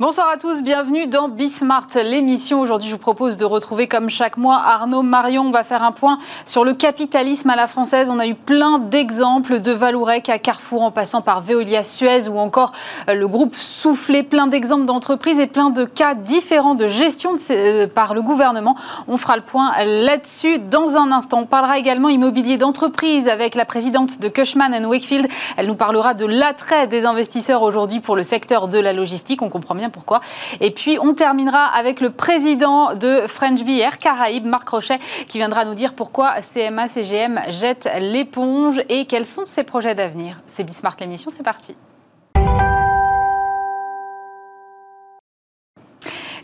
Bonsoir à tous, bienvenue dans Bismart, l'émission. Aujourd'hui, je vous propose de retrouver, comme chaque mois, Arnaud Marion. On va faire un point sur le capitalisme à la française. On a eu plein d'exemples de Valourec à Carrefour, en passant par Veolia Suez ou encore euh, le groupe Soufflé. Plein d'exemples d'entreprises et plein de cas différents de gestion euh, par le gouvernement. On fera le point là-dessus dans un instant. On parlera également immobilier d'entreprise avec la présidente de Cushman Wakefield. Elle nous parlera de l'attrait des investisseurs aujourd'hui pour le secteur de la logistique. On comprend bien pourquoi. Et puis, on terminera avec le président de French Air Caraïbes, Marc Rochet, qui viendra nous dire pourquoi CMA CGM jette l'éponge et quels sont ses projets d'avenir. C'est Bismarck l'émission, c'est parti.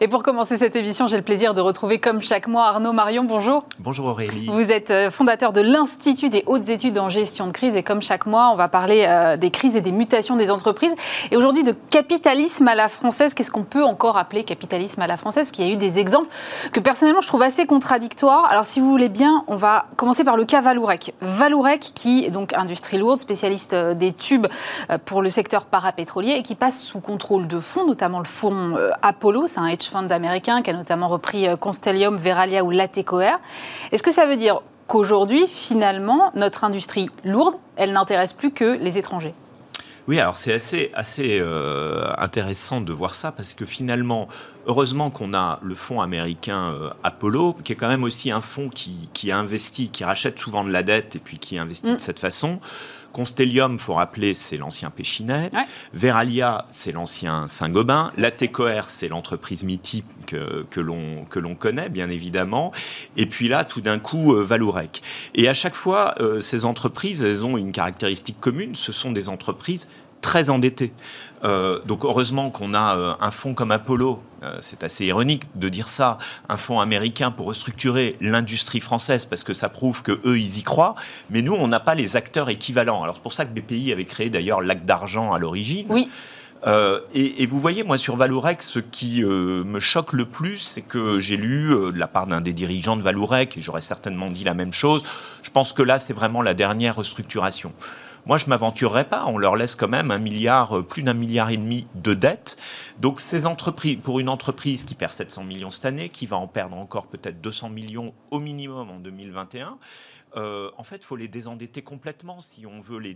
Et pour commencer cette émission, j'ai le plaisir de retrouver comme chaque mois Arnaud Marion. Bonjour. Bonjour Aurélie. Vous êtes euh, fondateur de l'Institut des hautes études en gestion de crise et comme chaque mois, on va parler euh, des crises et des mutations des entreprises. Et aujourd'hui de capitalisme à la française. Qu'est-ce qu'on peut encore appeler capitalisme à la française Qu'il y a eu des exemples que personnellement je trouve assez contradictoires. Alors si vous voulez bien, on va commencer par le cas Valourec. Valourec qui est donc industrie lourde, spécialiste euh, des tubes pour le secteur parapétrolier et qui passe sous contrôle de fonds, notamment le fonds Apollo. C'est un hedge fund américain qui a notamment repris euh, Constellium, Veralia ou Latécoère. Est-ce que ça veut dire qu'aujourd'hui, finalement, notre industrie lourde, elle n'intéresse plus que les étrangers? Oui, alors c'est assez, assez euh, intéressant de voir ça parce que finalement, heureusement qu'on a le fonds américain euh, Apollo, qui est quand même aussi un fonds qui, qui investit, qui rachète souvent de la dette et puis qui investit mm. de cette façon. Constellium, faut rappeler, c'est l'ancien Péchinet. Veralia, c'est l'ancien Saint-Gobain. Latécoère, c'est l'entreprise mythique que, que l'on connaît, bien évidemment. Et puis là, tout d'un coup, euh, Valourec. Et à chaque fois, euh, ces entreprises, elles ont une caractéristique commune. Ce sont des entreprises très endetté. Euh, donc heureusement qu'on a euh, un fonds comme Apollo, euh, c'est assez ironique de dire ça, un fonds américain pour restructurer l'industrie française parce que ça prouve que eux ils y croient, mais nous on n'a pas les acteurs équivalents. Alors c'est pour ça que BPI avait créé d'ailleurs l'acte d'argent à l'origine. Oui. et, vous voyez, moi, sur Valourec, ce qui me choque le plus, c'est que j'ai lu de la part d'un des dirigeants de Valourec, et j'aurais certainement dit la même chose, je pense que là, c'est vraiment la dernière restructuration. Moi, je m'aventurerais pas. On leur laisse quand même un milliard, euh, plus d'un milliard et demi de dettes. Donc, pour une entreprise qui perd 700 millions cette année, qui va en perdre encore peut-être 200 millions au minimum en 2021, euh, en fait, il faut les désendetter complètement si on veut les